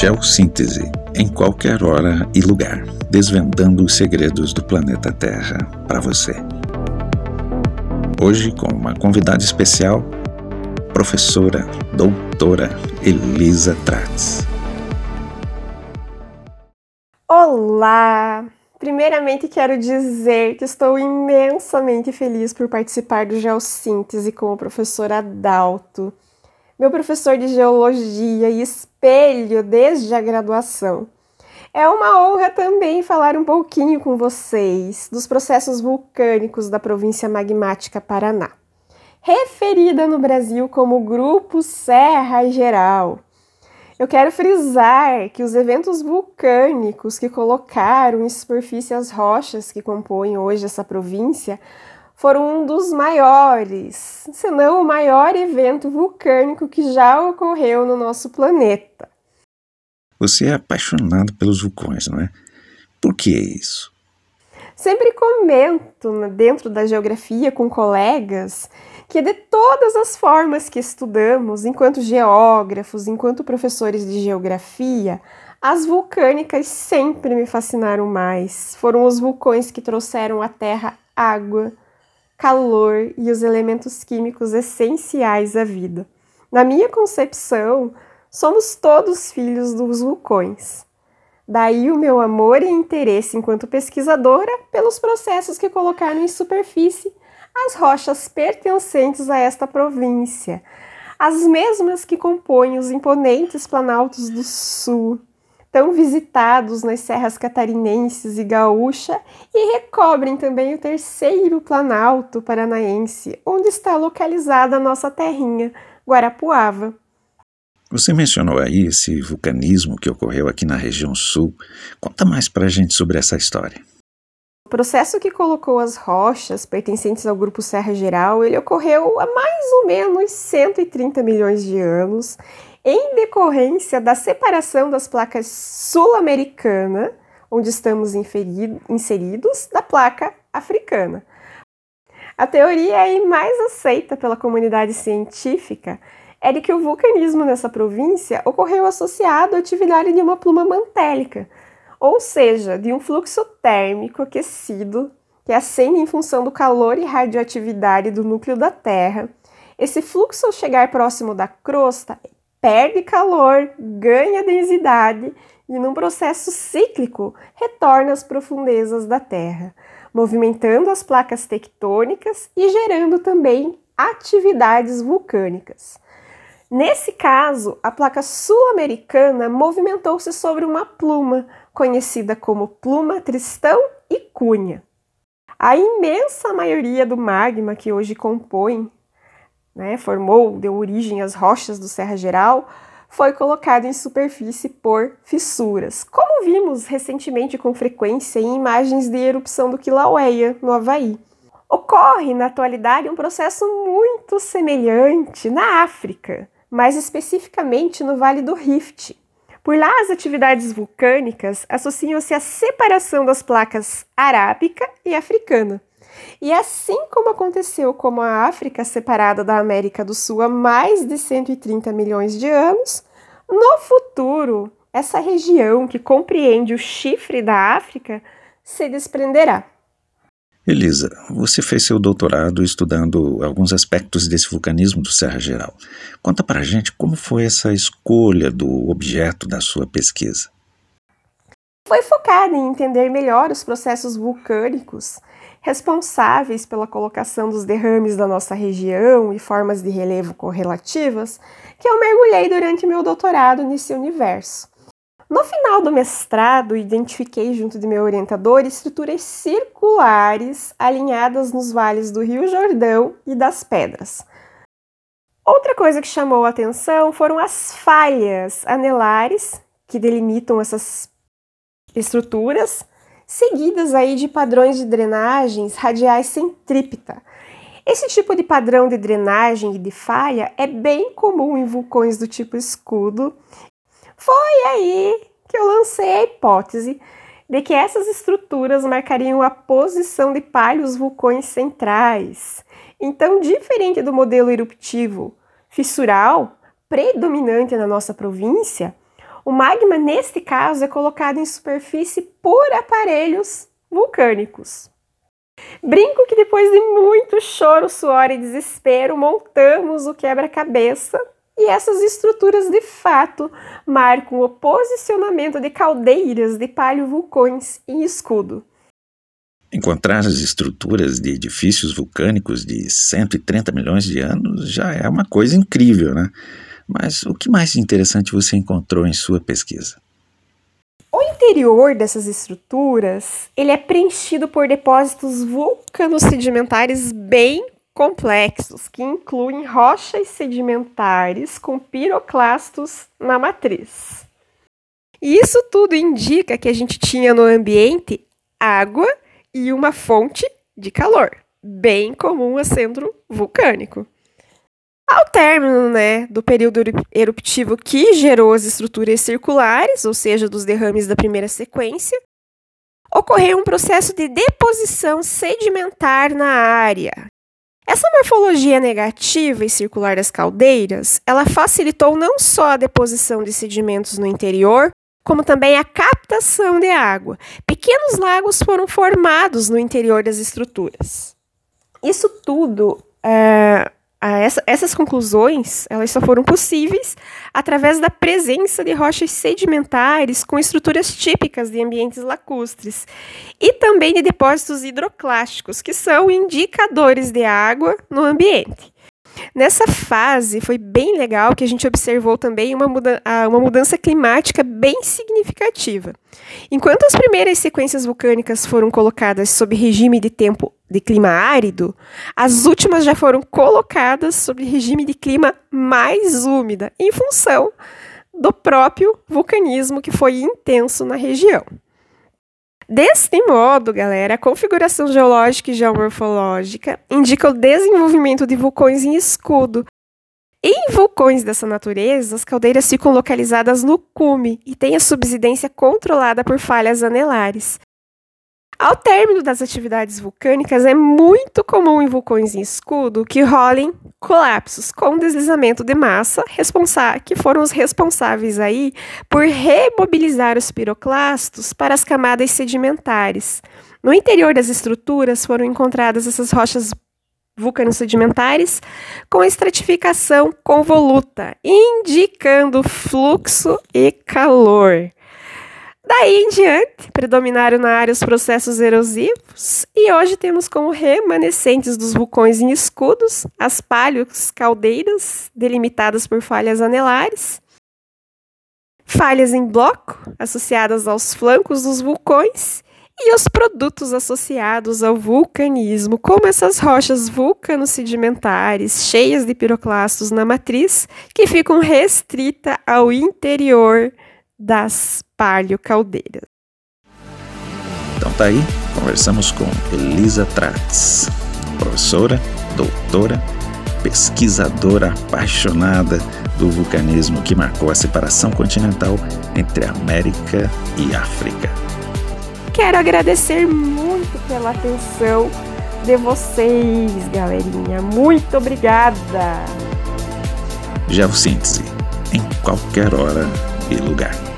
Geossíntese em qualquer hora e lugar, desvendando os segredos do planeta Terra para você. Hoje com uma convidada especial, professora doutora Elisa Tratz. Olá! Primeiramente quero dizer que estou imensamente feliz por participar do Geossíntese com o professor Adalto meu professor de geologia e espelho desde a graduação. É uma honra também falar um pouquinho com vocês dos processos vulcânicos da província magmática Paraná, referida no Brasil como Grupo Serra Geral. Eu quero frisar que os eventos vulcânicos que colocaram em superfície as rochas que compõem hoje essa província foram um dos maiores, se não o maior evento vulcânico que já ocorreu no nosso planeta. Você é apaixonado pelos vulcões, não é? Por que isso? Sempre comento né, dentro da geografia com colegas que de todas as formas que estudamos, enquanto geógrafos, enquanto professores de geografia, as vulcânicas sempre me fascinaram mais. Foram os vulcões que trouxeram à Terra água, calor e os elementos químicos essenciais à vida. Na minha concepção, somos todos filhos dos vulcões. Daí o meu amor e interesse enquanto pesquisadora pelos processos que colocaram em superfície as rochas pertencentes a esta província, as mesmas que compõem os imponentes planaltos do sul, tão visitados nas serras catarinenses e gaúcha e recobrem também o terceiro planalto paranaense, onde está localizada a nossa terrinha, Guarapuava. Você mencionou aí esse vulcanismo que ocorreu aqui na região sul. Conta mais pra gente sobre essa história. O processo que colocou as rochas pertencentes ao grupo Serra Geral, ele ocorreu há mais ou menos 130 milhões de anos em decorrência da separação das placas sul-americana, onde estamos inseridos, da placa africana. A teoria aí mais aceita pela comunidade científica é de que o vulcanismo nessa província ocorreu associado à atividade de uma pluma mantélica, ou seja, de um fluxo térmico aquecido que acende em função do calor e radioatividade do núcleo da Terra. Esse fluxo, ao chegar próximo da crosta, perde calor, ganha densidade e, num processo cíclico, retorna às profundezas da Terra, movimentando as placas tectônicas e gerando também atividades vulcânicas. Nesse caso, a placa sul-americana movimentou-se sobre uma pluma, conhecida como pluma Tristão e Cunha. A imensa maioria do magma que hoje compõe né, formou, deu origem às rochas do Serra Geral, foi colocado em superfície por fissuras, como vimos recentemente com frequência em imagens de erupção do Kilauea, no Havaí. Ocorre, na atualidade, um processo muito semelhante na África, mais especificamente no Vale do Rift. Por lá, as atividades vulcânicas associam-se à separação das placas arábica e africana. E assim como aconteceu com a África separada da América do Sul há mais de 130 milhões de anos, no futuro, essa região que compreende o chifre da África se desprenderá. Elisa, você fez seu doutorado estudando alguns aspectos desse vulcanismo do Serra Geral. Conta pra gente como foi essa escolha do objeto da sua pesquisa. Foi focada em entender melhor os processos vulcânicos responsáveis pela colocação dos derrames da nossa região e formas de relevo correlativas, que eu mergulhei durante meu doutorado nesse universo. No final do mestrado, identifiquei junto de meu orientador estruturas circulares alinhadas nos vales do Rio Jordão e das Pedras. Outra coisa que chamou a atenção foram as falhas anelares que delimitam essas estruturas seguidas aí de padrões de drenagens radiais centrípeta. Esse tipo de padrão de drenagem e de falha é bem comum em vulcões do tipo escudo. Foi aí que eu lancei a hipótese de que essas estruturas marcariam a posição de palhos vulcões centrais. Então, diferente do modelo eruptivo fissural predominante na nossa província, O magma, neste caso, é colocado em superfície por aparelhos vulcânicos. Brinco que depois de muito choro, suor e desespero, montamos o quebra-cabeça e essas estruturas de fato marcam o posicionamento de caldeiras de paleovulcões em escudo. Encontrar as estruturas de edifícios vulcânicos de 130 milhões de anos já é uma coisa incrível, né? Mas o que mais interessante você encontrou em sua pesquisa? O interior dessas estruturas, ele é preenchido por depósitos vulcano-sedimentares bem complexos, que incluem rochas sedimentares com piroclastos na matriz. E isso tudo indica que a gente tinha no ambiente água e uma fonte de calor, bem comum a centro vulcânico. Ao término né, do período eruptivo que gerou as estruturas circulares, ou seja, dos derrames da primeira sequência, ocorreu um processo de deposição sedimentar na área. Essa morfologia negativa e circular das caldeiras, ela facilitou não só a deposição de sedimentos no interior, como também a captação de água. Pequenos lagos foram formados no interior das estruturas. Isso tudo é, essa, essas conclusões elas só foram possíveis através da presença de rochas sedimentares com estruturas típicas de ambientes lacustres e também de depósitos hidroclásticos, que são indicadores de água no ambiente. Nessa fase foi bem legal que a gente observou também uma, muda uma mudança climática bem significativa. Enquanto as primeiras sequências vulcânicas foram colocadas sob regime de tempo de clima árido, as últimas já foram colocadas sob regime de clima mais úmida, em função do próprio vulcanismo que foi intenso na região. Deste modo, galera, a configuração geológica e geomorfológica indica o desenvolvimento de vulcões em escudo. Em vulcões dessa natureza, as caldeiras ficam localizadas no cume e têm a subsidência controlada por falhas anelares. Ao término das atividades vulcânicas, é muito comum em vulcões em escudo que rolem colapsos com deslizamento de massa, que foram os responsáveis aí por remobilizar os piroclastos para as camadas sedimentares. No interior das estruturas foram encontradas essas rochas vulcano-sedimentares com estratificação convoluta, indicando fluxo e calor. Daí em diante, predominaram na área os processos erosivos e hoje temos como remanescentes dos vulcões em escudos as palhos caldeiras, delimitadas por falhas anelares, falhas em bloco, associadas aos flancos dos vulcões, e os produtos associados ao vulcanismo, como essas rochas vulcano-sedimentares cheias de piroclastos na matriz, que ficam restritas ao interior das paleocaldeiras. Então tá aí, conversamos com Elisa Tratz, professora, doutora, pesquisadora apaixonada do vulcanismo que marcou a separação continental entre América e África. Quero agradecer muito pela atenção de vocês, galerinha. Muito obrigada. Geossíntese, em qualquer hora e lugar.